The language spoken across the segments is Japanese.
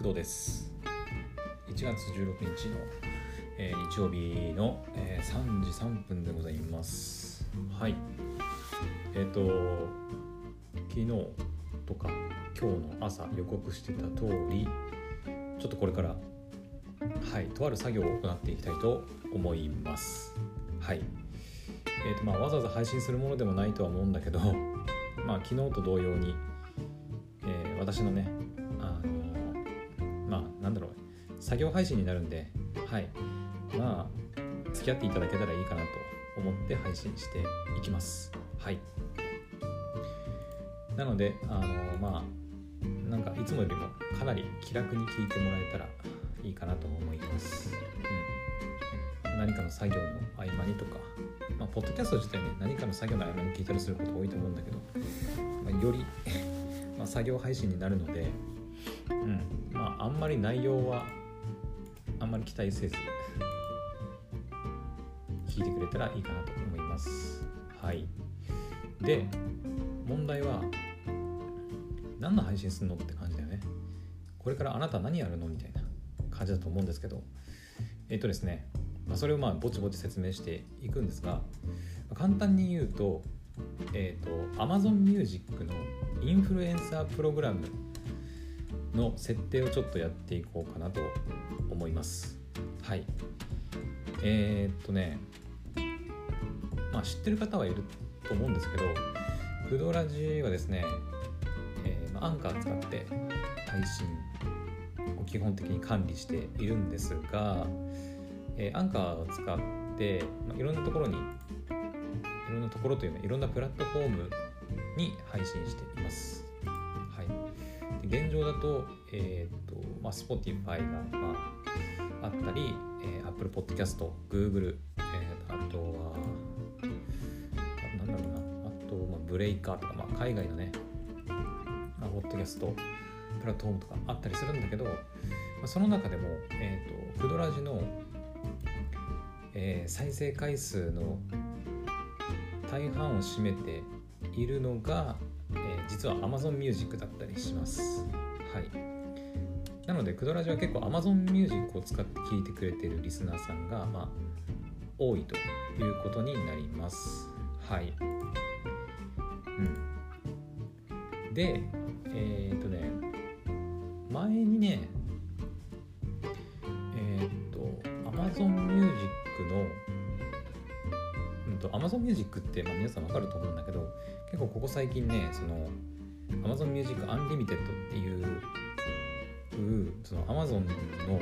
工藤です。1月16日の、えー、日曜日の、えー、3時3分でございます。はい。えっ、ー、と昨日とか今日の朝予告してた通りちょっとこれからはいとある作業を行っていきたいと思います。はい。えーとまあ、わざわざ配信するものでもないとは思うんだけど、まあ、昨日と同様に、えー、私のねなんだろう。作業配信になるんではい。まあ付き合っていただけたらいいかなと思って配信していきます。はい。なのであのまあなんかいつもよりもかなり気楽に聞いてもらえたらいいかなと思います、うん、何かの作業の合間にとかまあ、ポッドキャスト自体ね何かの作業の合間に聞いたりすること多いと思うんだけど、まあ、より ま作業配信になるのでうん。まああんまり内容はあんまり期待せず聞いてくれたらいいかなと思います。はい。で問題は何の配信するのって感じだよね。これからあなた何やるのみたいな感じだと思うんですけど。えっ、とですね、まあ、それをまあぼちぼち説明していくんですが簡単に言うとえっ、ー、と Amazon Music のインフルエンサープログラムの設定をちょっとやっていこうかなと思います。はい。えー、っとね、まあ知ってる方はいると思うんですけど、クドラジはですね、えー、まあ、アンカー使って配信を基本的に管理しているんですが、えー、アンカーを使って、まあ、いろんなところにいろんなところというのいろんなプラットフォームに配信しています。現状だと,、えーとまあ、Spotify が、まあ、あったり、えー、Apple Podcast、Google、えー、あとはなんだろうなあと、まあ、ブレイカーとか、まあ、海外のね、あ、ポッドキャストプラットフォームとかあったりするんだけど、まあ、その中でも、えーと、クドラジの、えー、再生回数の大半を占めているのが、実は Amazon Music だったりします。はい。なので、クドラジは結構 Amazon Music を使って聴いてくれているリスナーさんが、まあ、多いということになります。はい。うん。で、えー、っとね、前にね、えー、っと、Amazon Music の、と、Amazon Music って、まあ、皆さんわかると思うんだけど、結構ここ最近ねその Amazon Music Unlimited っていうその Amazon の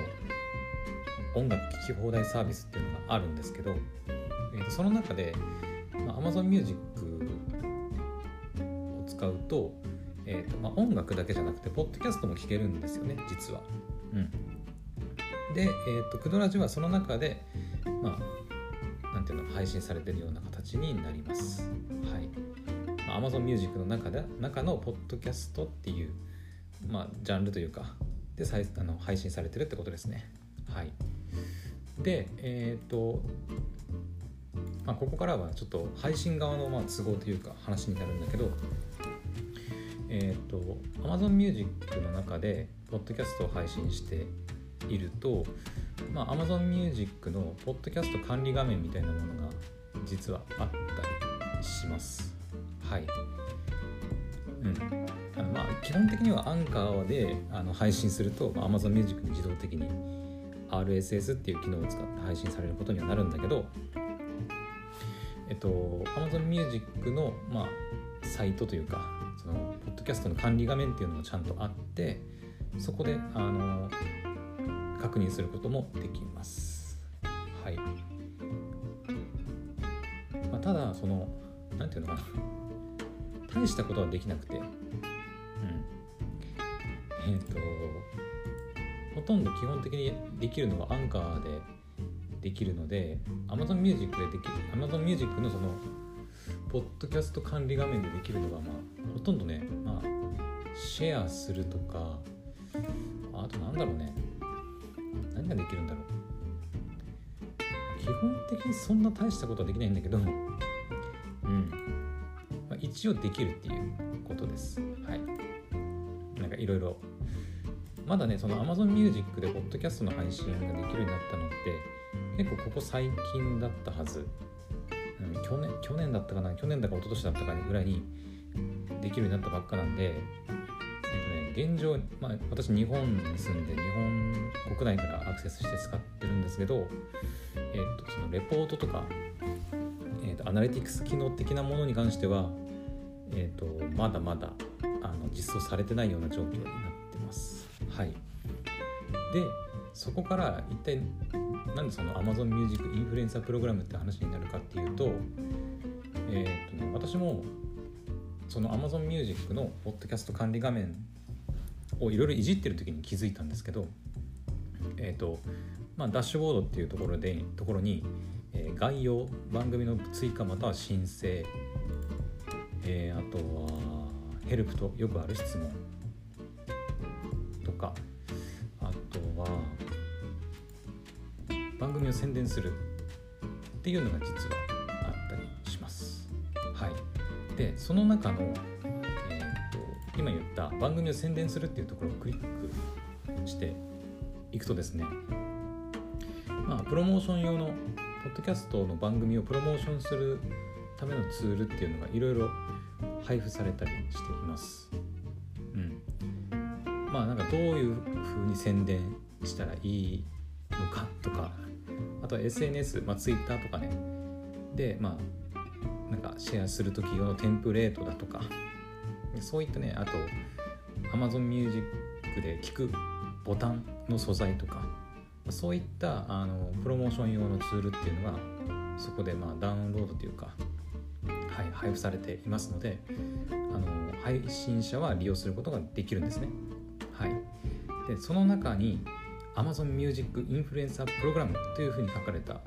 音楽聴き放題サービスっていうのがあるんですけど、えー、とその中で、まあ、Amazon Music を使うと,、えーとまあ、音楽だけじゃなくてポッドキャストも聴けるんですよね実は。うん、で、えーと、クドラジはその中で、まあ、ていうの配信されてるような形になります。はい Amazon Music の中で中のポッドキャストっていう、まあ、ジャンルというかであの配信されてるってことですね。はい、で、えっ、ー、と、まあ、ここからはちょっと配信側のまあ都合というか話になるんだけど、えっ、ー、と Amazon Music の中でポッドキャストを配信していると、まあ、Amazon Music のポッドキャスト管理画面みたいなものが実はあったりします。はいうんあのまあ、基本的にはアンカーであの配信すると、まあ、Amazon Music に自動的に RSS っていう機能を使って配信されることにはなるんだけど、えっと、Amazon Music の、まあ、サイトというかそのポッドキャストの管理画面っていうのがちゃんとあってそこであの確認することもできます。はい。まあ、ただその何て言うのかな。大したことはできなくて、うん、えっ、ー、とほとんど基本的にできるのはアンカーでできるので Amazon Music でできる Amazon Music のそのポッドキャスト管理画面でできるのがまあほとんどねまあシェアするとかあとなんだろうね。何ができるんだろう？基本的にそんな大したことはできないんだけどうん。ま一応できるっていうことです。はい。なんかいろいろまだねその Amazon Music でポッドキャストの配信ができるようになったのって結構ここ最近だったはず、うん、去年去年だったかな？去年だか一昨年だったかぐらいにできるようになったばっかなんで、現状、まあ、私日本に住んで日本国内からアクセスして使ってるんですけど、えっと、そのレポートとか、えっと、アナリティクス機能的なものに関しては、えっと、まだまだあの実装されてないような状況になってます。はい、でそこから一体なんでその Amazon Music インフルエンサープログラムって話になるかっていうと,、えーとね、私もその Amazon Music のポッドキャスト管理画面をいろいろいじってる時に気づいたんですけど、えーとまあ、ダッシュボードっていうところでところに、えー、概要番組の追加または申請、えー、あとはヘルプとよくある質問とかあとは番組を宣伝するっていうのが実はあったりします。はい、でその中の、今言った番組を宣伝するっていうところをクリックしていくとですねまあプロモーション用のポッドキャストの番組をプロモーションするためのツールっていうのがいろいろ配布されたりしています。うん、まあなんかどういうふうに宣伝したらいいのかとかあとは sns ま twitter とかねでまあなんかシェアする時用のテンプレートだとかそういったねあと Amazon Music で聞くボタンの素材とかそういったあのプロモーション用のツールっていうのがそこでまあダウンロードというかはい、配布されていますのであの配信者は利用することができるんですね。はい、でその中に Amazon Music インフルエンサープログラムというふうに書かれた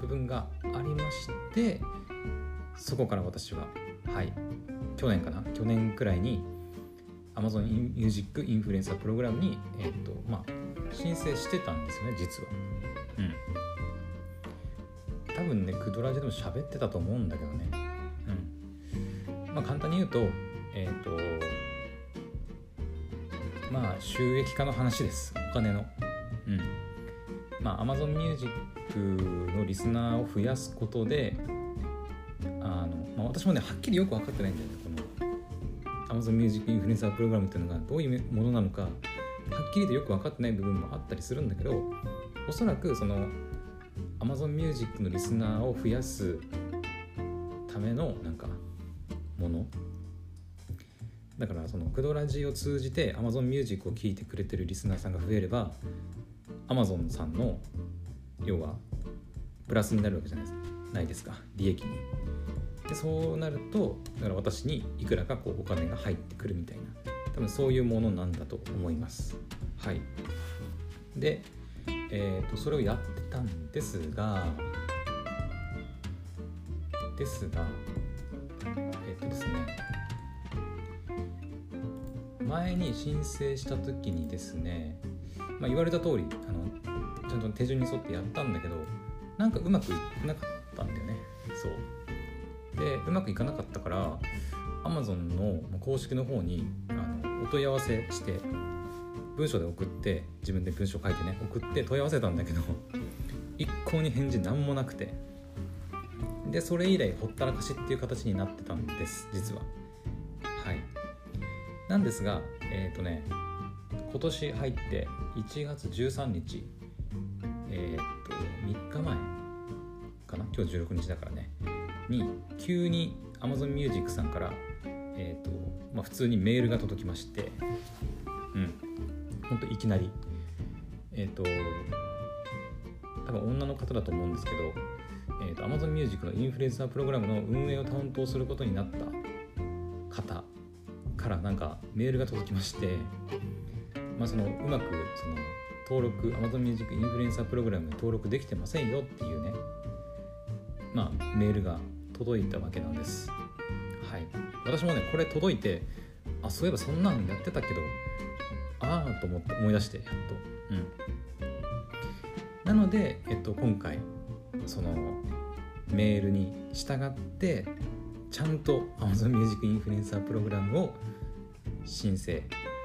部分がありましてそこから私は、はい、去年かな？去年くらいに Amazon Music インフルエンサープログラムに、えーとまあ、申請してたんですよね実は。うん、多分ねクドラジでも喋ってたと思うんだけどね。まあ、簡単に言うと,、えーとまあ、収益化の話です。お金の。うん。まあ、Amazon Music のリスナーを増やすことであの、まあ、私もねはっきりよく分かってないんだよ Amazon Music インフルエンサープログラムっていうのがどういうものなのかはっきりとよく分かってない部分もあったりするんだけどおそらくその Amazon Music のリスナーを増やすためのなんかもの。だからそのクドラジを通じて Amazon Music を聴いてくれてるリスナーさんが増えれば Amazon さんの要はプラスになるわけじゃないですないですか。利益に。でそうなるとだから私にいくらかこうお金が入ってくるみたいな。多分そういうものなんだと思います。はい。でえーとそれをやってたんですがですがえっとですね前に申請した時にですね、まあ、言われた通りあのちゃんと手順に沿ってやったんだけどなんかうまくいかなかったんだよね。そう。でうまくいかなかったから Amazon の公式の方にあのお問い合わせして文章で送って自分で文章書いてね送って問い合わせたんだけど 一向に返事何もなくて。でそれ以来ほったらかしっていう形になってたんです実は。はい。なんですがえっ、ー、とね今年入って1月13日えっ、ー、と3日前かな？今日16日だからね。に急に Amazon Music さんからえ、ー、とまあ普通にメールが届きましてうん。ほんといきなり。えっ、と多分女の方だと思うんですけどえーと、Amazon Music のインフルエンサープログラムの運営を担当することになった方からなんかメールが届きまして、まあ、そのうまくその登録 Amazon Music インフルエンサープログラムに登録できてませんよっていうね、まあ、メールが届いたわけなんです。はい、私もねこれ届いてあそういえばそんなのやってたけどああと思って思い出してやっと。うん、なので、えっと、今回そのメールに従ってちゃんと Amazon Music インフルエンサープログラムを申請、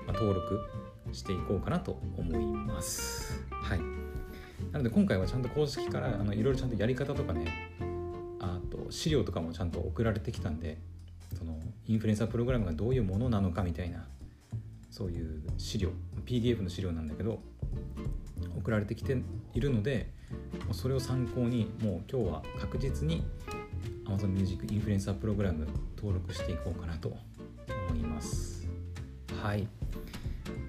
まあ、登録していこうかなと思いますはいなので今回はちゃんと公式からいろいろちゃんとやり方とかね資料とかもちゃんと送られてきたんでそのインフルエンサープログラムがどういうものなのかみたいなそういう資料 PDF の資料なんだけど送られてきているのでそれを参考にもう今日は確実に Amazon Music インフルエンサープログラム登録していこうかなと思います。はい、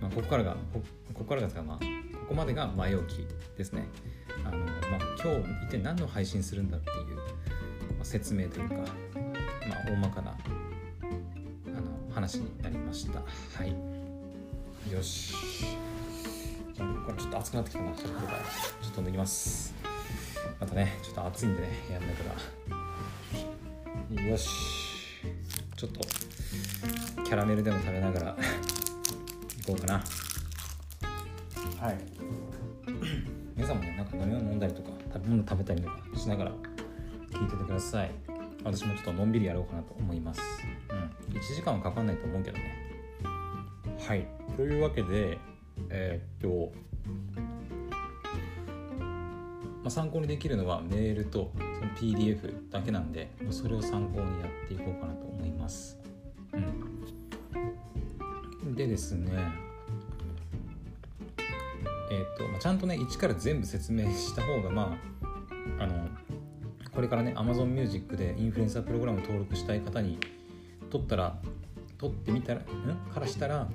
まあ、ここからがここからがまあここまでが前置きですね。あの、まあ、今日一体何の配信するんだって、説明というか、まあ、大まかなあの話になりました。はい。よし。じゃあこれちょっと熱くなってきたな。ちょっと脱ぎます。またねちょっと暑いんでねやんないからよし。ちょっとキャラメルでも食べながらいこうかな。はい。皆さんもねなんか飲み物飲んだりとか食べ物食べたりとかしながらださい。私もちょっとのんびりやろうかなと思います。うん。1時間はかかんないと思うけどね。はい。というわけでえー、っと、まあ、参考にできるのはメールとその PDF だけなんでそれを参考にやっていこうかなと思います、うん、でですねえー、っと、まあ、ちゃんとね一から全部説明した方がまああのこれからね Amazon Music でインフルエンサープログラム登録したい方に取ったら取ってみたらん？からしたら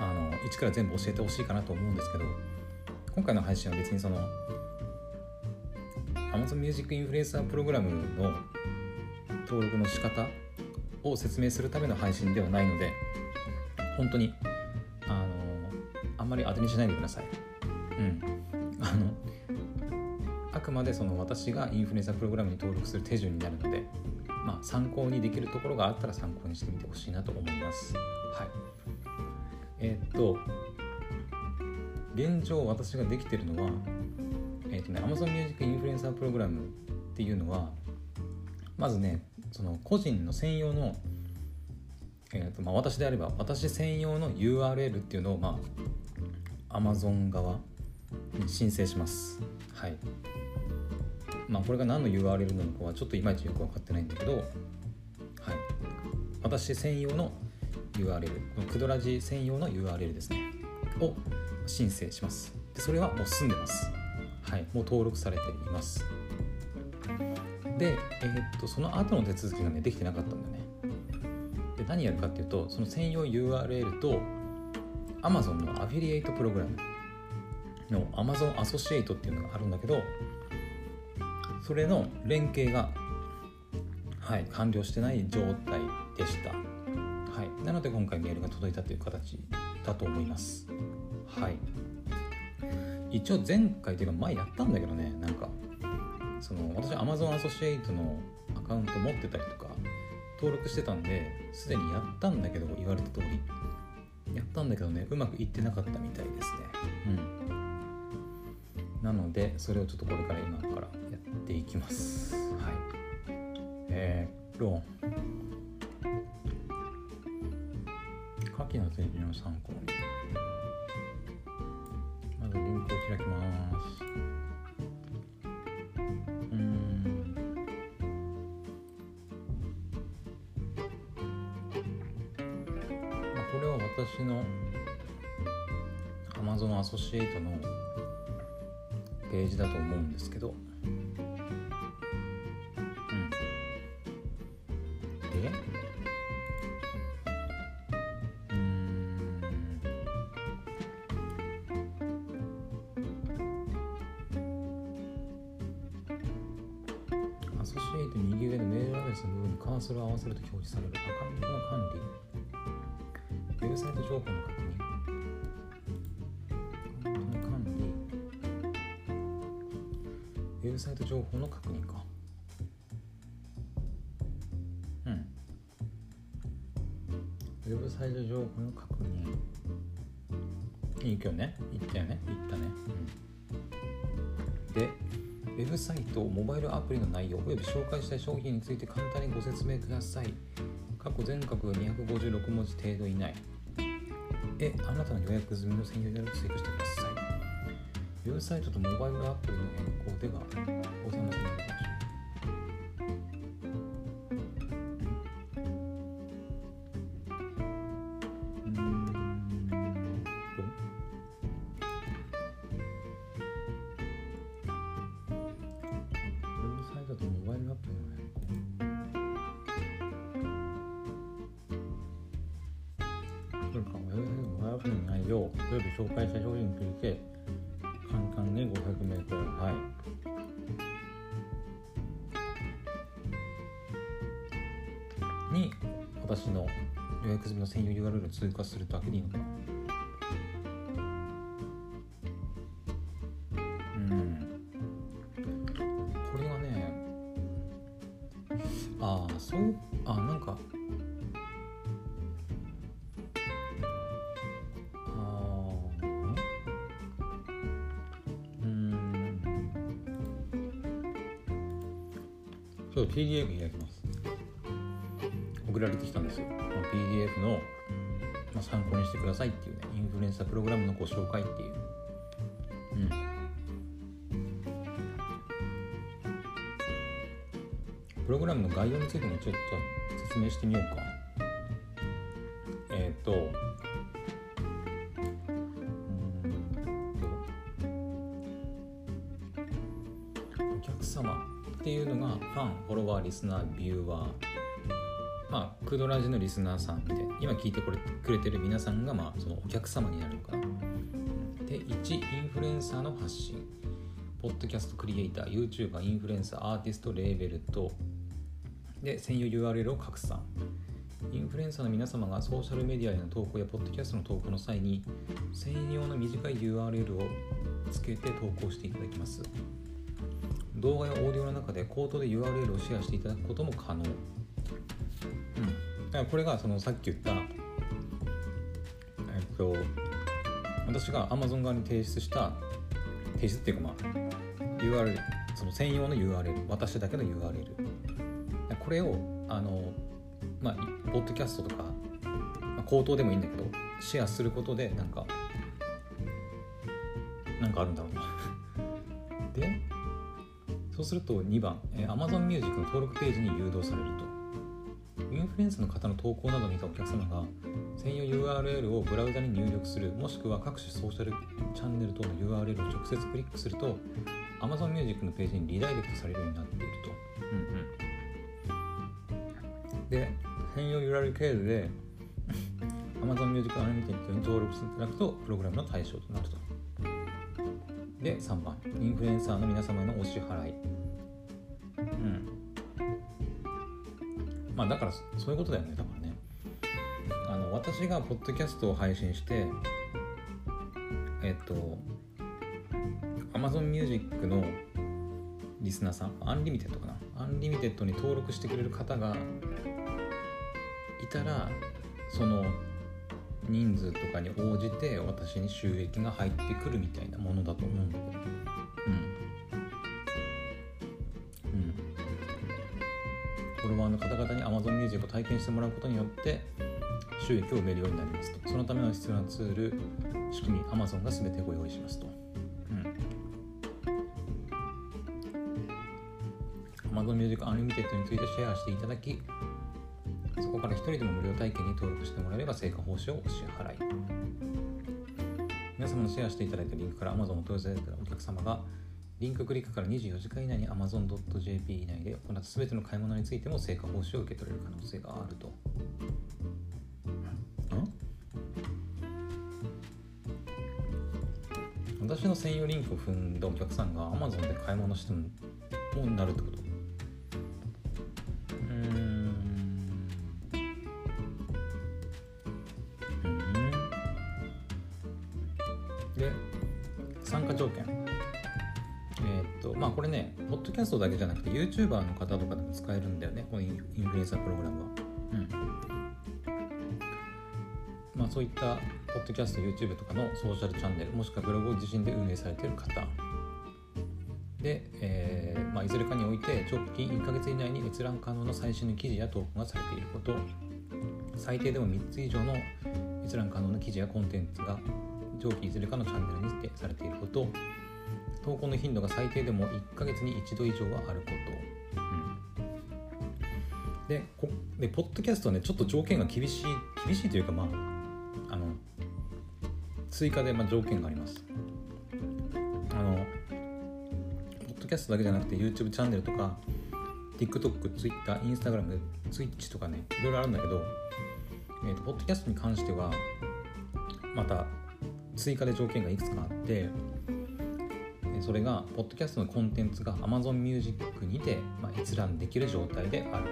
あの一から全部教えてほしいかなと思うんですけど今回の配信は別にその Amazon Music インフルエンサープログラムの登録の仕方を説明するための配信ではないので本当にあのあんまり当てにしないでください。うん、くまでその私がインフルエンサープログラムに登録する手順になるので、まあ、参考にできるところがあったら参考にしてみてほしいなと思います。はいえー、っと現状私ができてるのは、えー、っとね、Amazon Music インフルエンサープログラムっていうのはまずねその個人の専用の、えーとまあ、私であれば私専用の URL っていうのを、まあ、Amazon 側に申請します。はい。まあこれが何の URL なのかはちょっといまいちよく分かってないんだけど、はい。私専用の URL クドラジ専用の URL ですねを申請します。でそれはもう済んでます。はい。もう登録されています。で、えー、っとその後の手続きがねできてなかったんだよね。で何やるかっていうとその専用 URL と Amazon のアフィリエイトプログラムの Amazon アソシエイトっていうのがあるんだけどそれの連携がはい完了してない状態でした。はい、なので今回メールが届いたという形だと思います。はい。一応前回というか前やったんだけどねなんか。その私 Amazon アソシエイトのアカウント持ってたりとか登録してたんですでにやったんだけど言われた通り。やったんだけどねうまくいってなかったみたいですね。うん。なのでそれをちょっとこれから今からっていきます。はい。えー、っときな製品を参考に。まずリンクを開きます。うん。まあこれは私の Amazon アソシエイトのページだと思うんですけど。それを合わせると表示されるアカウントの管理。ウェブサイト情報の確認。アカウントの管理。ウェブサイト情報の確認か。うん。ウェブサイト情報の確認。いい今日ね。言ったよね。言ったね、うん、ェブサイト、モバイルアプリの内容、および紹介したい商品について簡単にご説明ください。過去全角256文字程度以内。えあなたの予約済みの専用で追加してください。ウェブサイトとモバイルアプリの変更ではございませんそう、PDF 開きます。送られてきたんですよ。PDF の、まあ、参考にしてくださいっていうね、インフルエンサープログラムのご紹介っていう。うん。プログラムの概要についてもちょっと説明してみようか。えっ、と、リスナー、ビューワー、まあ、クドラジのリスナーさんで、今聞いてくれくれてる皆さんが、まあ、そのお客様になるのかな。で、1、インフルエンサーの発信。ポッドキャストクリエイター、YouTuber、インフルエンサー、アーティスト、レーベルと、で、専用 URL を拡散。インフルエンサーの皆様がソーシャルメディアへの投稿やポッドキャストの投稿の際に専用の短い URL をつけて投稿していただきます。動画やオーディオの中で口頭で URL をシェアしていただくことも可能。うん。だからこれがそのさっき言った、えっと、私が Amazon 側に提出した、提出っていうかまあ、URL、その専用の URL、私だけの URL。これを、あの、まあ、ポッドキャストとか、まあ、口頭でもいいんだけど、シェアすることで、なんか、なんかあるんだろすると2番、えー Amazon Music の登録ページに誘導されると。インフルエンサーの方の投稿などを見たお客様が専用 URL をブラウザに入力するもしくは各種ソーシャルチャンネル等の URL を直接クリックすると Amazon Music のページにリダイレクトされるようになっていると。うんうん、で、専用 URL 経由で Amazon Music Unlimited に登録していただくとプログラムの対象となると。で、3番、インフルエンサーの皆様へのお支払い。まあだからそういうことだよねだからね。あの私がポッドキャストを配信してえっと Amazon Music のリスナーさん Unlimited かな？ Unlimited に登録してくれる方がいたらその人数とかに応じて私に収益が入ってくるみたいなものだと思うんだけど。うん。フォロワーの方々に Amazon Music を体験してもらうことによって収益を埋めるようになりますと。そのための必要なツール仕組み Amazon が全てご用意しますと、うん、Amazon Music Unlimited についてシェアしていただきそこから一人でも無料体験に登録してもらえれば成果報酬をお支払い。皆様のシェアしていただいたリンクから Amazon を問い合わせたお客様がリンククリックから24時間以内に Amazon.jp 以内で行った全ての買い物についても成果報酬を受け取れる可能性があると。私の専用リンクを踏んだお客さんが Amazon で買い物してももなるってこと？トだけじゃなくて YouTuber の方とかでも使えるんだよねこのインフルエンサープログラムは。うん。まあそういったポッドキャスト YouTube とかのソーシャルチャンネルもしくはブログを自身で運営されている方。で、えーまあ、いずれかにおいて直近1ヶ月以内に閲覧可能な最新の記事や投稿がされていること。最低でも3つ以上の閲覧可能な記事やコンテンツが上記いずれかのチャンネルに指定されていること投稿の頻度が最低でも1ヶ月に1度以上はあること、うん、でこでポッドキャストねちょっと条件が厳しい厳しいというかまああの追加でまあ条件があります。あのポッドキャストだけじゃなくて YouTube チャンネルとか TikTok、Twitter、Instagram、Twitch とかねいろいろあるんだけど、えーと、ポッドキャストに関してはまた追加で条件がいくつかあってそれがポッドキャストのコンテンツが Amazon Music にて、まあ、閲覧できる状態であるこ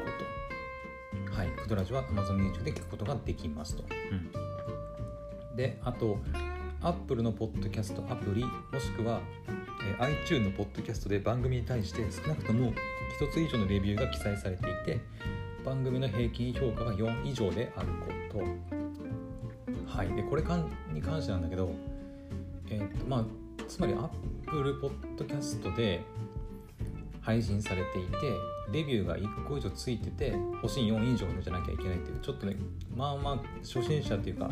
と。はい。クドラジは Amazon Music で聞くことができますと、うん、であと Apple のポッドキャストアプリもしくは、えー、iTunes のポッドキャストで番組に対して少なくとも1つ以上のレビューが記載されていて番組の平均評価が4以上であること。はい。でこれに関してなんだけどえー、っとまあつまり Apple Podcast で配信されていてレビューが1個以上ついてて星4以上じゃなきゃいけないっていうちょっとねまあまあ初心者っていうか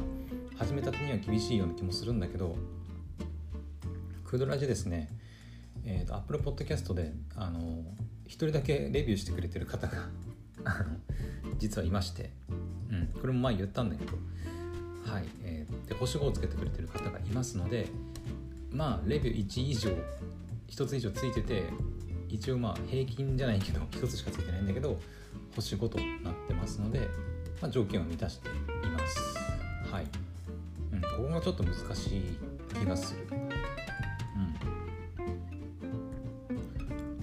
始めたてには厳しいような気もするんだけどクドラジですね。えーと、Apple Podcast であの1人だけレビューしてくれてる方が 実はいまして、うん、これも前言ったんだけど、はいえー、で星5をつけてくれてる方がいますのでまあレビュー1以上1つ以上ついてて一応まあ平均じゃないけど1つしかついてないんだけど星5となってますので、まあ、条件を満たしています。はい、うん、ここがちょっと難しい気がする。う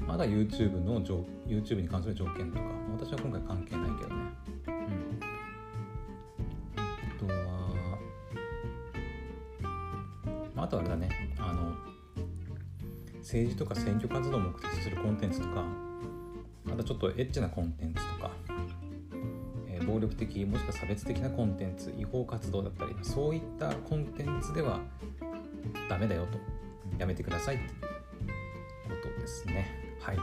ん。まだ YouTube の YouTube に関する条件とか私は今回関係ないけどね。うん。あとはあとあれだね。政治とか選挙活動を目的とするコンテンツとかあとちょっとエッチなコンテンツとか、えー、暴力的もしくは差別的なコンテンツ違法活動だったりそういったコンテンツではダメだよとやめてくださいってことですね。はい。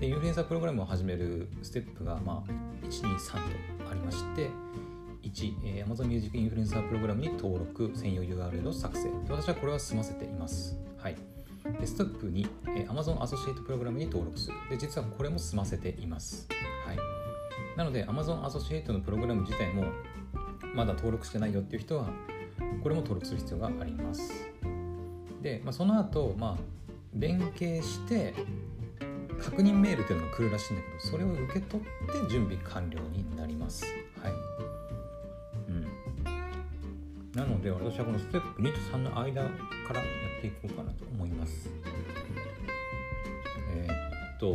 でインフルエンサープログラムを始めるステップが、まあ、123とありまして1、えー、Amazon Music インフルエンサープログラムに登録専用 URL を作成。私はこれは済ませています。はい。でステップ2、えー、Amazon アソシエイトプログラムに登録する。で、実はこれも済ませています。はい。なので、Amazon アソシエイトのプログラム自体もまだ登録してないよっていう人は、これも登録する必要があります。で、まあ、その後、まあ、連携して、確認メールっていうのが来るらしいんだけど、それを受け取って準備完了になります。はい。うん。なので、私はこのステップ2と3の間からやっていこうかなと思います。えー、っと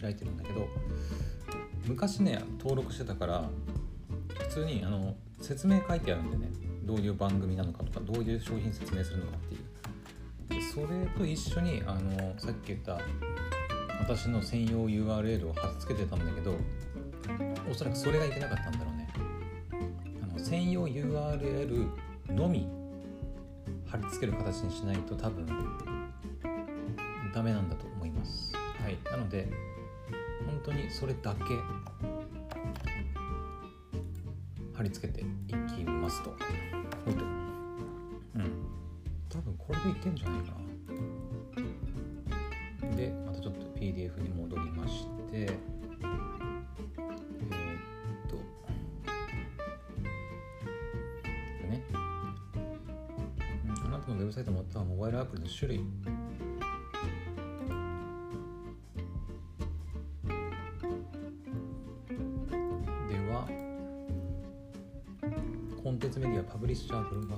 開いてるんだけど昔ね登録してたから普通にあの説明書いてあるんでね。どういう番組なのかとかどういう商品説明するのかっていう。でそれと一緒にあのさっき言った私の専用 URL を貼っつけてたんだけどおそらくそれがいけなかったんだろうね。あの専用 URL のみ貼り付ける形にしないと多分ダメなんだと思います。はい。なので本当にそれだけ。貼り付けていきますと。うん。多分これでいけんじゃないかな。でまたちょっと PDF に戻りまして。ブサイトまたはモバイルアプリの種類 진짜 그런 가?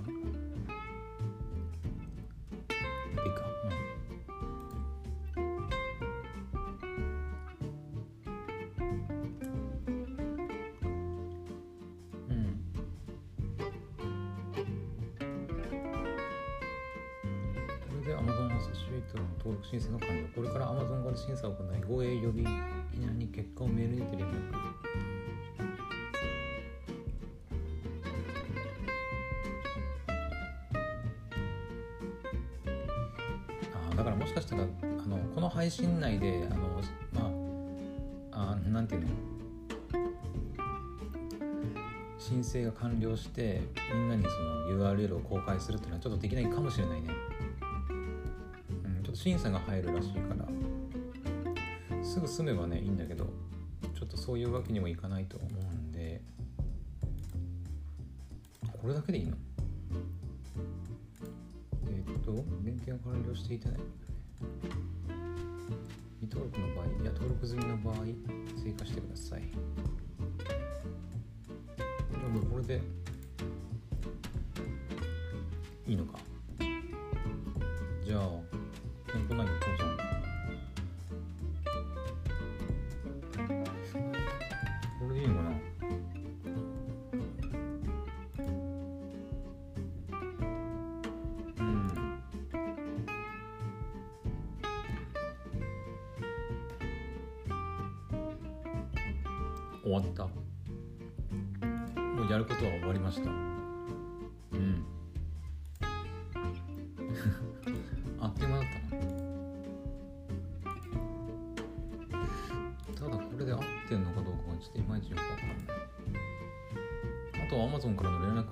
Amazon Associate の登録申請の完了。これから Amazon から審査を行い、護衛予備記念に結果をメールにて連絡。だからもしかしたらあのこの配信内であのまああなんていうの？申請が完了してみんなにその URL を公開するっていうのはちょっとできないかもしれないね、うん、ちょっと審査が入るらしいから。すぐ済めばねいいんだけどちょっとそういうわけにもいかないと思うんでこれだけでいいの？と限定が完了していたね。未登録の場合や登録済みの場合追加してください。じゃあもこれで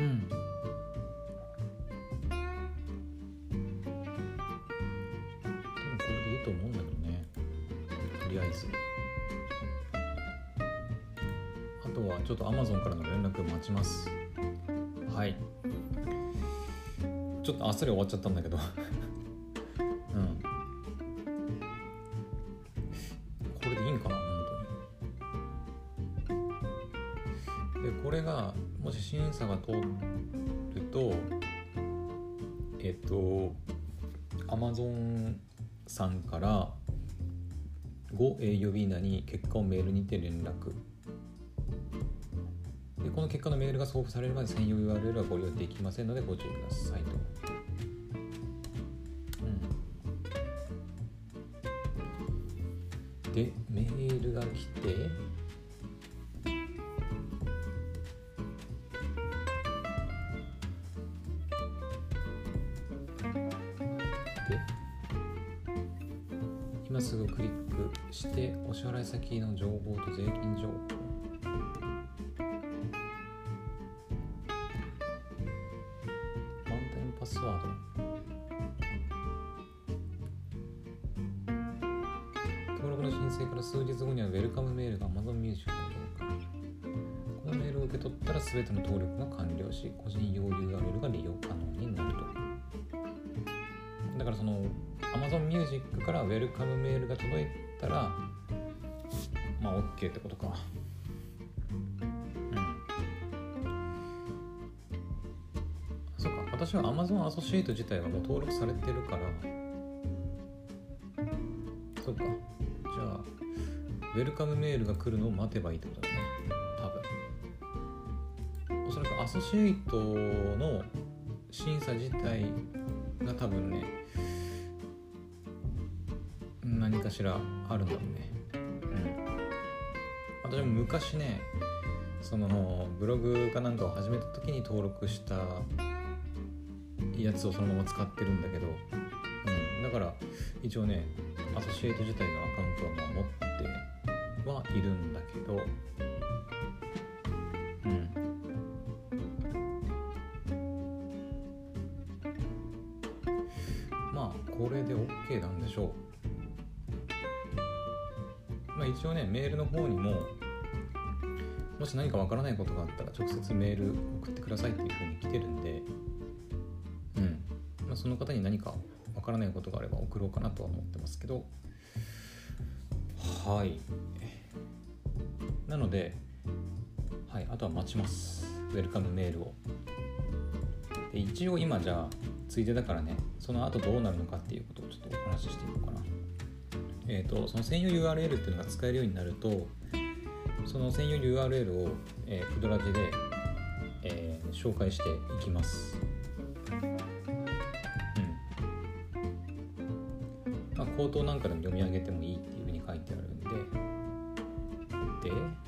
うん。多分これでいいと思うんだけどね。とりあえず。あとはちょっとアマゾンからの連絡待ちます。はい。ちょっとあっさり終わっちゃったんだけど。検査が通るとえっと Amazon さんから5営業日以内に結果をメールにて連絡でこの結果のメールが送付されるまで専用 URL はご利用できませんのでご注意くださいと。完了し個人用 URL が利用可能になると。だからその Amazon Music からウェルカムメールが届いたらまあ OK ってことか。うん。そっか。私は Amazon アソシエイト自体はもう登録されてるから。そっか。じゃあウェルカムメールが来るのを待てばいいってことだね。アソシエイトの審査自体が多分ね何かしらあるんだろうね。うん。私も昔ねそのブログかなんかを始めた時に登録したやつをそのまま使ってるんだけど、うん、だから一応ねアソシエイト自体のアカウントはまあ持ってはいるんだけどれで OK なんでしょう。まあ一応ねメールの方にももし何かわからないことがあったら直接メール送ってくださいっていうふうに来てるんで、うん。まあ、その方に何かわからないことがあれば送ろうかなとは思ってますけど。はい。なので、はい、あとは待ちます。ウェルカムメールを。で一応今じゃあついでだからねその後どうなるのかっていうことをちょっとお話ししていこうかな。えっ、ー、とその専用 URL っていうのが使えるようになるとその専用 URL を、えー、クドラジで、えー、紹介していきます。うん。まあ、口頭なんかでも読み上げてもいいっていうふうに書いてあるんで。で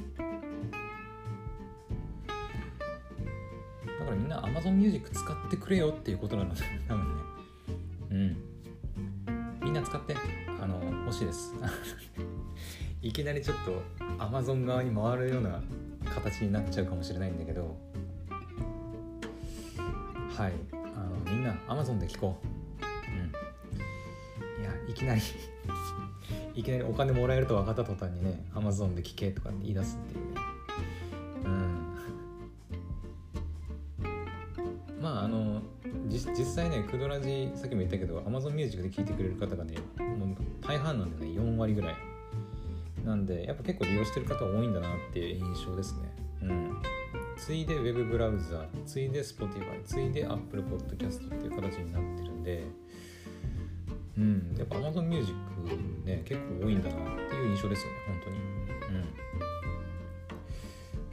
Amazon Music 使ってくれよっていうことなので 多分ね。うん。みんな使って。あの欲しいです。いきなりちょっと Amazon 側に回るような形になっちゃうかもしれないんだけど。はい。あのみんな Amazon で聞こう。うん。いやいきなり いきなりお金もらえると分かった途端にね Amazon で聞けとかって言い出すっていう。際ねクドラジさっきも言ったけど Amazon Music で聞いてくれる方がねもう大半なんでね。4割ぐらい。なんでやっぱ結構利用してる方多いんだなっていう印象ですね。うん。ついで Web ブラウザついで Spotify ついで Apple Podcast っていう形になってるんでうん。やっぱ Amazon Music ね結構多いんだなっていう印象ですよね本当に。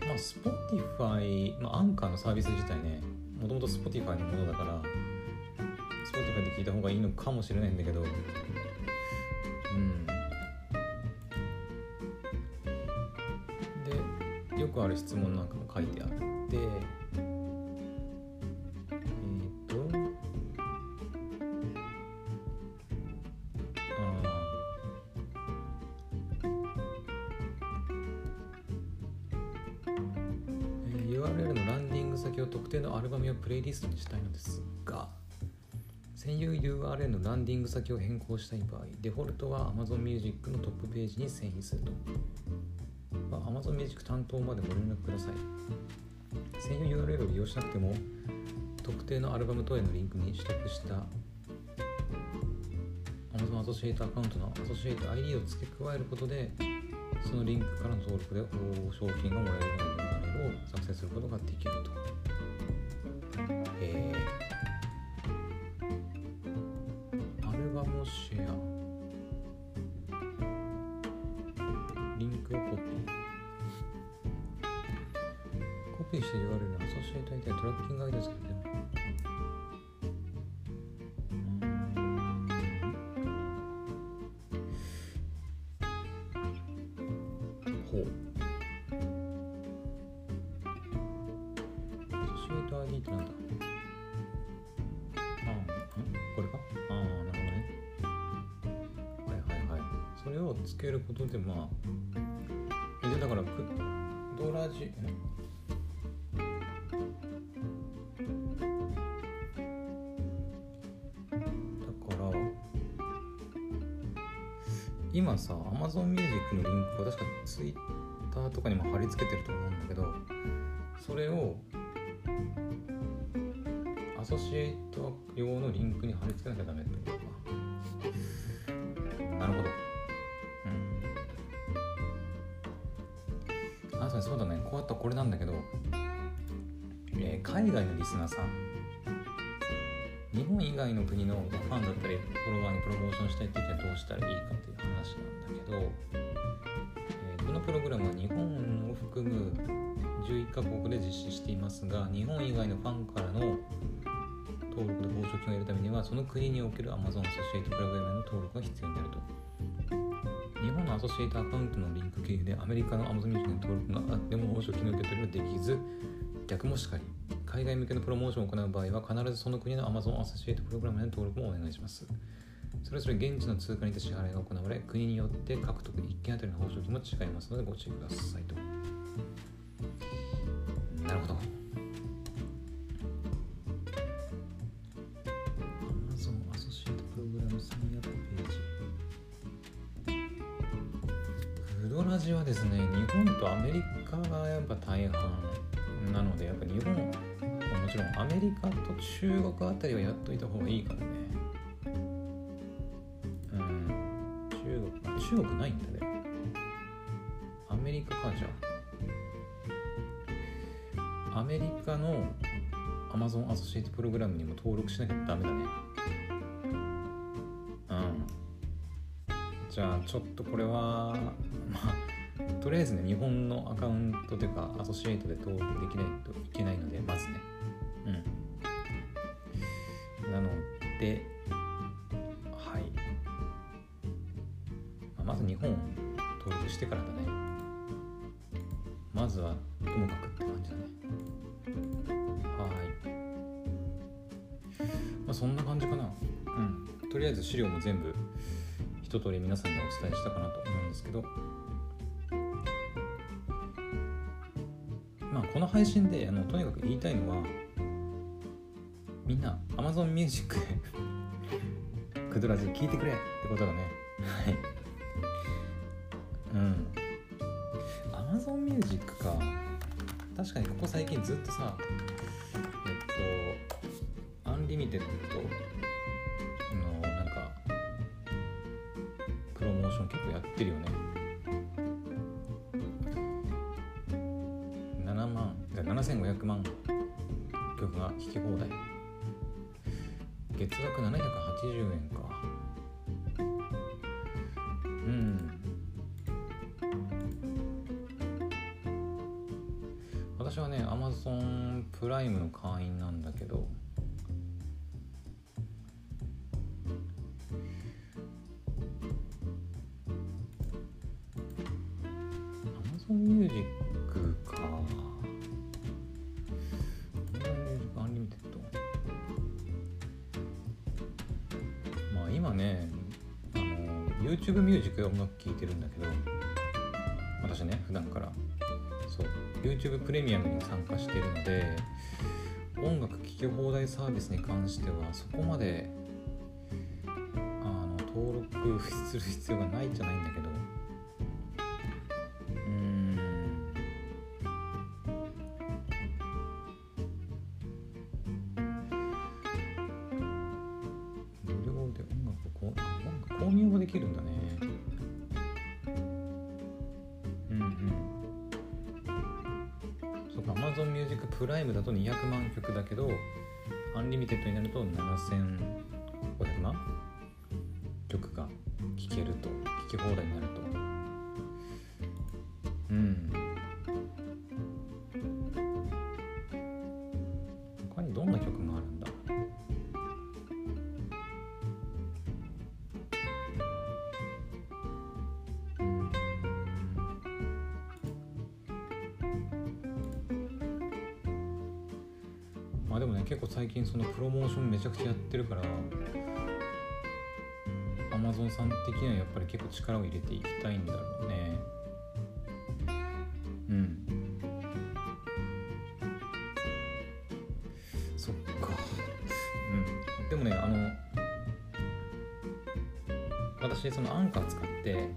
うん。まあ Spotify まあアンカーのサービス自体ねもともと Spotify のものだから Spotify で聞いた方がいいのかもしれないんだけど。うん。でよくある質問なんかも書いてあって。えっ、ー、と。えー、URL のランディング先を特定のアルバムやプレイリストにしたいのですが。専用 URL のランディング先を変更したい場合デフォルトは Amazon Music のトップページに遷移するとま Amazon Music 担当までご連絡ください専用 URL を利用しなくても特定のアルバム等へのリンクに取得した Amazon アソシエイトアカウントのアソシエイト ID を付け加えることでそのリンクからの登録で賞金がもらえるような URL を作成することができると。今さ Amazon Music のリンクは確か Twitter とかにも貼り付けてると思うんだけどそれをアソシエイト用のリンクに貼り付けなきゃダメってことか。なるほど。うん。あそうだね。こうやったらこれなんだけど、えー、海外のリスナーさん。日本以外の国のファンだったりフォロワーにプロモーションしたいっていうにはどうしたらいいかっていう。ど、え、このプログラムは日本を含む11カ国で実施していますが日本以外のファンからの登録で報奨金を得るためにはその国における Amazon アソシエイトプログラムへの登録が必要になると日本のアソシエイトアカウントのリンク経由でアメリカの Amazon Music の登録があっても報奨金の受け取りはできず逆もしかり海外向けのプロモーションを行う場合は必ずその国の Amazon アソシエイトプログラムへの登録もお願いします。それぞれ現地の通貨にて支払いが行われ、国によって獲得1件あたりの報酬金も違いますのでご注意くださいと。なるほど。Amazon アソシエイトプログラムサインアップページ。クドラジはですね、日本とアメリカがやっぱ大半なのでやっぱ日本もちろんアメリカと中国あたりはやっといた方がいいかもね中国ないんだね。アメリカかじゃあ。アメリカの Amazon アソシエイトプログラムにも登録しなきゃダメだね。うん。じゃあちょっとこれはまあとりあえずね日本のアカウントというかアソシエイトで登録できないといけないのでまずね。うん。なのでしてからだね。まずはともかくって感じだね。はい。まあそんな感じかな。うん。とりあえず資料も全部一通り皆さんにお伝えしたかなと思うんですけど。まあこの配信であのとにかく言いたいのはみんな Amazon Music でクドラジ聞いてくれってことだね。はい。確かにここ最近ずっとさえっとアンリミテッドね Amazon Prime の会員なんだけど。 Amazon Music か。 Amazon Music Unlimited まあ今ねあの YouTube ミュージックはうまく聴いてるんだけど。私ね普段から。そう。YouTube プレミアムに参加しているので音楽聴き放題サービスに関してはそこまであの登録する必要がないじゃないんだけどめちゃくちゃやってるから Amazon さん的にはやっぱり結構力を入れていきたいんだろうね。うん。そっか。うん。でもねあの私そのアンカー使って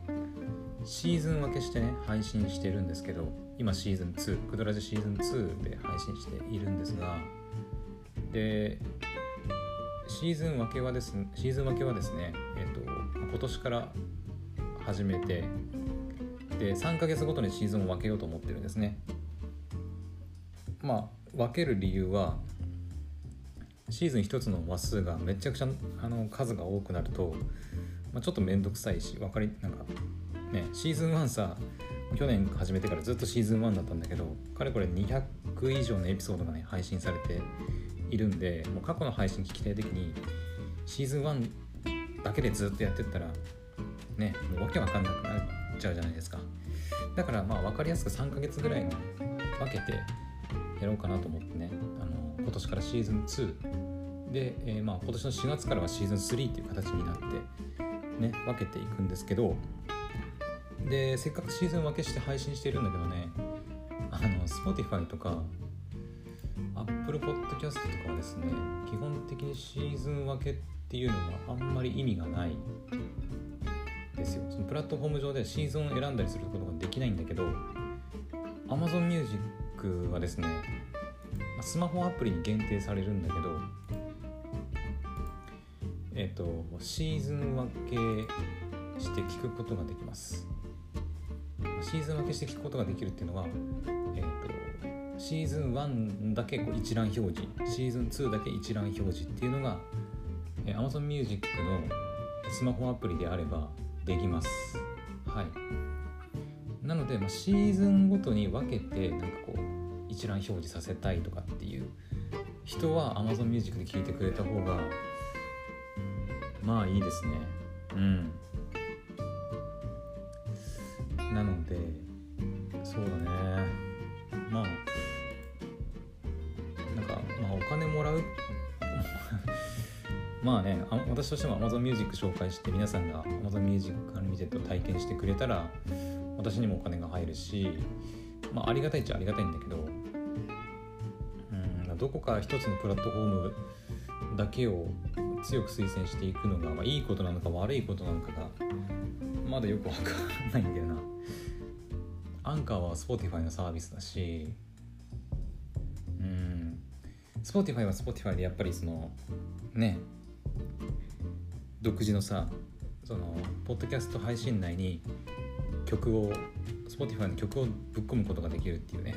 シーズン分けしてね配信してるんですけど今シーズン2クドラジシーズン2で配信しているんですがでシーズン分けはですシーズン分けはですねえっ、と今年から始めてで3ヶ月ごとにシーズンを分けようと思ってるんですね。まあ分ける理由はシーズン1つの話数がめちゃくちゃあの数が多くなると、まあ、ちょっと面倒くさいし分かりなんかねシーズン1さ去年始めてからずっとシーズン1だったんだけどかれこれ200以上のエピソードがね配信されているんでもう過去の配信聞きたい時にシーズン1だけでずっとやってったらねもうわけわかんなくなっちゃうじゃないですか。だからまあ分かりやすく3ヶ月ぐらいに分けてやろうかなと思ってねあの今年からシーズン2で、えーまあ今年の4月からはシーズン3っていう形になってね分けていくんですけどでせっかくシーズン分けして配信してるんだけどねあの Spotify とか Apple Podcast とかはですね基本的にシーズン分けっていうのはあんまり意味がないですよ。そのプラットフォーム上でシーズンを選んだりすることができないんだけど Amazon Music はですねスマホアプリに限定されるんだけどえっ、とシーズン分けして聞くことができます。シーズン分けして聞くことができるっていうのは、えーと、シーズン1だけこう一覧表示シーズン2だけ一覧表示っていうのが、え、Amazon Music のスマホアプリであればできます。はい。なので、まあ、シーズンごとに分けてなんかこう一覧表示させたいとかっていう人は Amazon Music で聞いてくれた方がまあいいですね。うん。なのでそうだね。まあね私としても Amazon Music 紹介して皆さんが Amazon Music Unlimited を体験してくれたら私にもお金が入るしまあありがたいっちゃありがたいんだけどうんどこか一つのプラットフォームだけを強く推薦していくのが、まあ、いいことなのか悪いことなのかがまだよくわからないんだよな。アンカーは Spotify のサービスだしうん Spotify は Spotify でやっぱりそのね独自のさそのポッドキャスト配信内に曲を Spotify の曲をぶっ込むことができるっていうね、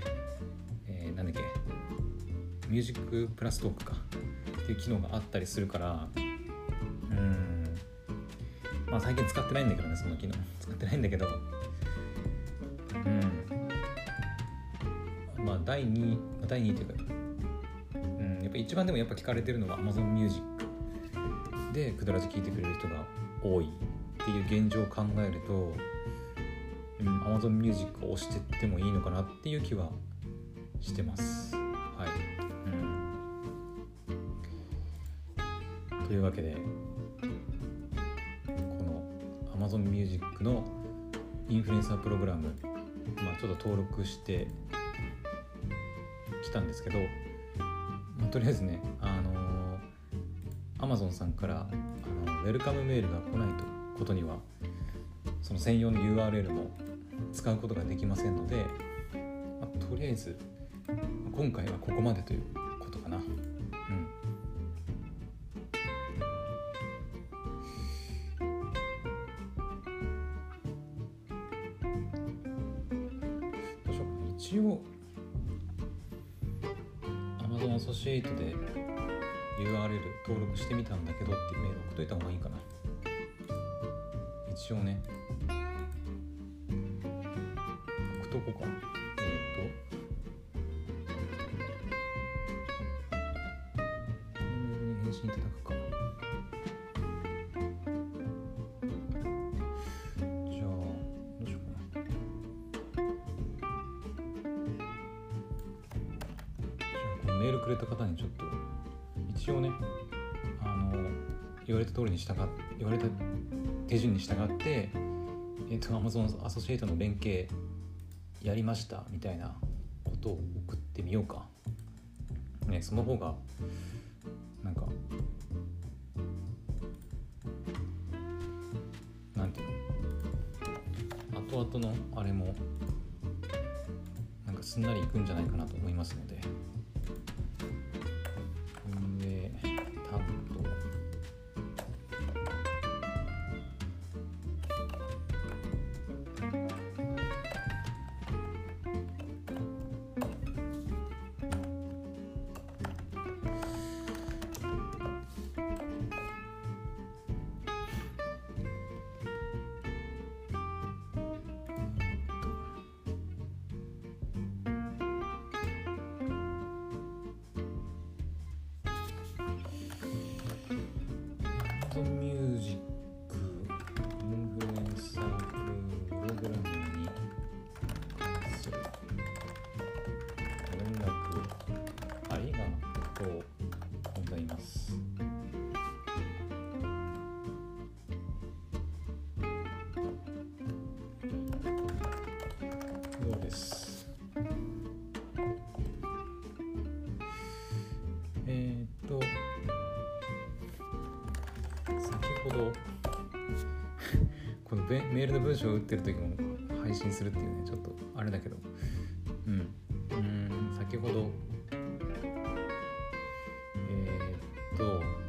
えー、なんだっけ。ミュージックプラストークか。っていう機能があったりするからうん。まあ最近使ってないんだけどねその機能。使ってないんだけど。うん。まあ第2第2というかうん。やっぱ一番でもやっぱ聞かれてるのが Amazon Music でくだらじ聞いてくれる人が多いっていう現状を考えると、うん、Amazon Music を押してってもいいのかなっていう気はしてます。はい、うん、というわけでこの Amazon Music のインフルエンサープログラムまあ、ちょっと登録してきたんですけど、まあ、とりあえずね、あ、Amazon さんからあのウェルカムメールが来ないとことにはその専用の URL も使うことができませんので、まあ、とりあえず今回はここまでということかな。といた方がいいかな。一応ね。送っとこか。えっ、ー、と。メールくれた方にちょっと。一応ね。あの言われた通りに従っ言われた手順に従ってえっ、と Amazon アソシエイトの連携やりましたみたいなことを送ってみようか。ねその方がなんかなんていうの？後々のあれもなんかすんなりいくんじゃないかなと思いますので。このメールの文章を打ってる時も配信するっていうねちょっとあれだけど。うん。うん先ほど。えー、っと。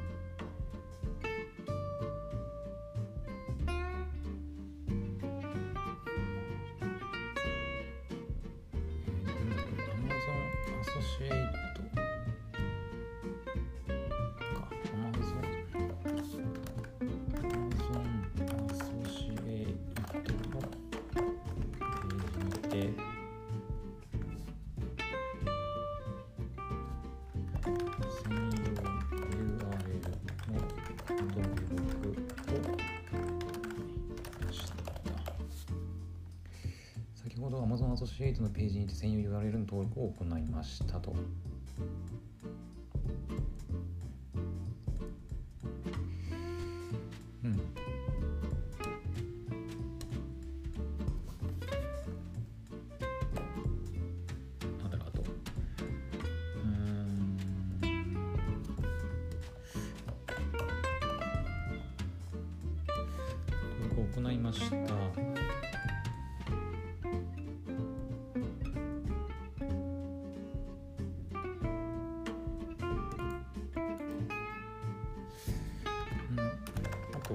登録を行いましたと。行いました。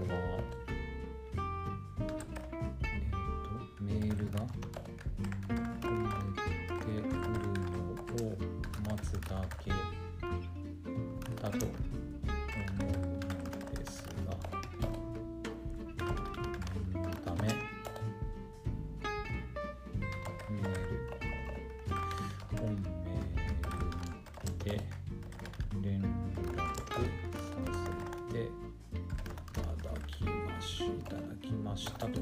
とは、えきましたと。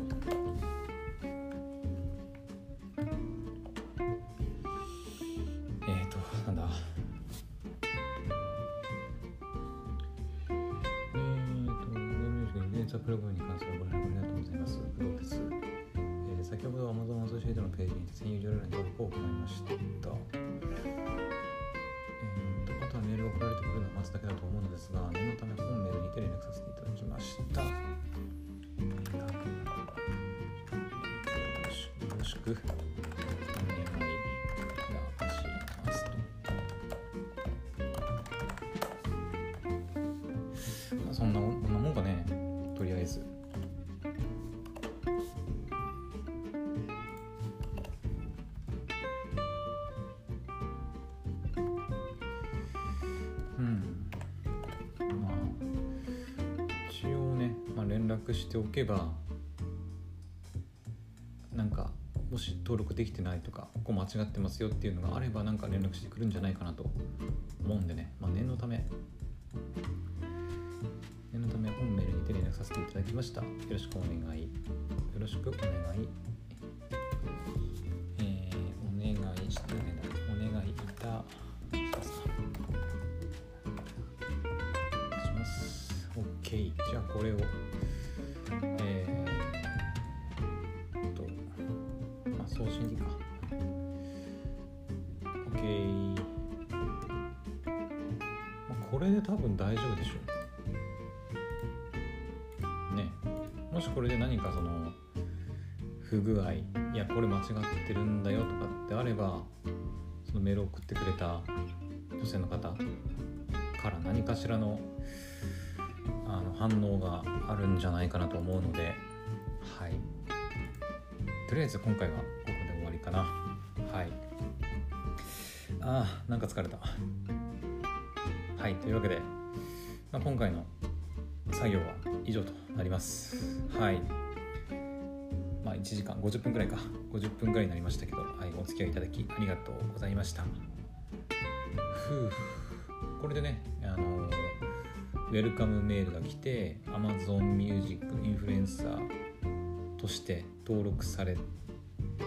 えーと、なんだ？えーと、ミュージックイベントプログラムに関するご連絡ありがとうございます。プロです。えー先ほど Amazon アソシエイトのページにて専用上の登録を行いました。まあ、連絡しておけば、なんか、もし登録できてないとか、ここ間違ってますよっていうのがあれば、なんか連絡してくるんじゃないかなと思うんでね、まあ、念のため、念のため本メールにて連絡させていただきました。よろしくお願い。よろしくお願い。えー、お願いしてお願いいたします。OK。じゃあこれを、れで多分大丈夫でしょう。ね。もしこれで何かその不具合いやこれ間違ってるんだよとかってあればそのメールを送ってくれた女性の方から何かしらのあの反応があるんじゃないかなと思うのではいとりあえず今回はここで終わりかなはいあーなんか疲れたはいというわけで、まあ、今回の作業は以上となります。はい。まあ1時間50分くらいか。50分くらいになりましたけど、はい、お付き合いいただきありがとうございました。ふう。これでねあのウェルカムメールが来て Amazon Music インフルエンサーとして登録され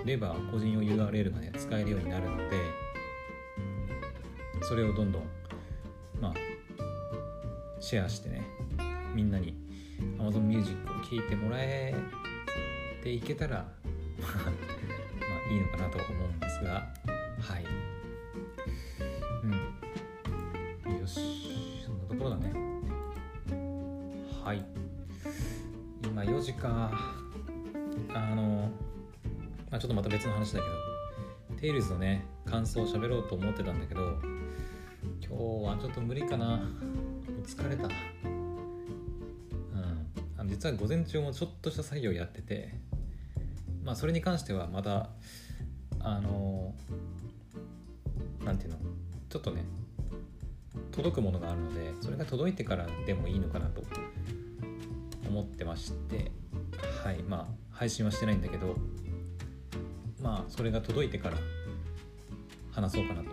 れば個人用 URL がね使えるようになるのでそれをどんどんシェアしてねみんなに Amazon Music を聴いてもらえていけたら まあいいのかなと思うんですがはい。うん。よしそんなところだね。はい。今4時か。あの、まあ、ちょっとまた別の話だけどテイルズのね感想を喋ろうと思ってたんだけど今日はちょっと無理かな。疲れたうん。あの実は午前中もちょっとした作業やっててまあそれに関してはまたあのなんていうのちょっとね届くものがあるのでそれが届いてからでもいいのかなと思ってましてはいまあ配信はしてないんだけどまあそれが届いてから話そうかなと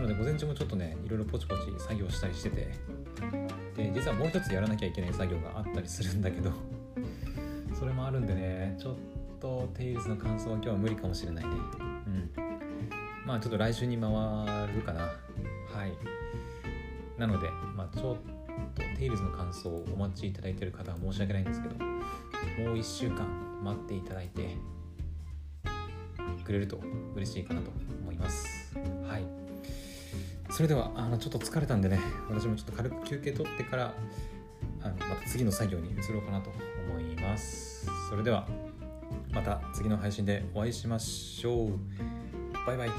なので午前中もちょっとねいろいろポチポチ作業したりしててで実はもう一つやらなきゃいけない作業があったりするんだけど それもあるんでねちょっとテイルズの感想は今日は無理かもしれないね。うん。まあちょっと来週に回るかな。はい。なのでまあちょっとテイルズの感想をお待ちいただいてる方は申し訳ないんですけどもう1週間待っていただいてくれると嬉しいかなと思います。それではあのちょっと疲れたんでね私もちょっと軽く休憩取ってからあのまた次の作業に移ろうかなと思います。それではまた次の配信でお会いしましょう。バイバイ。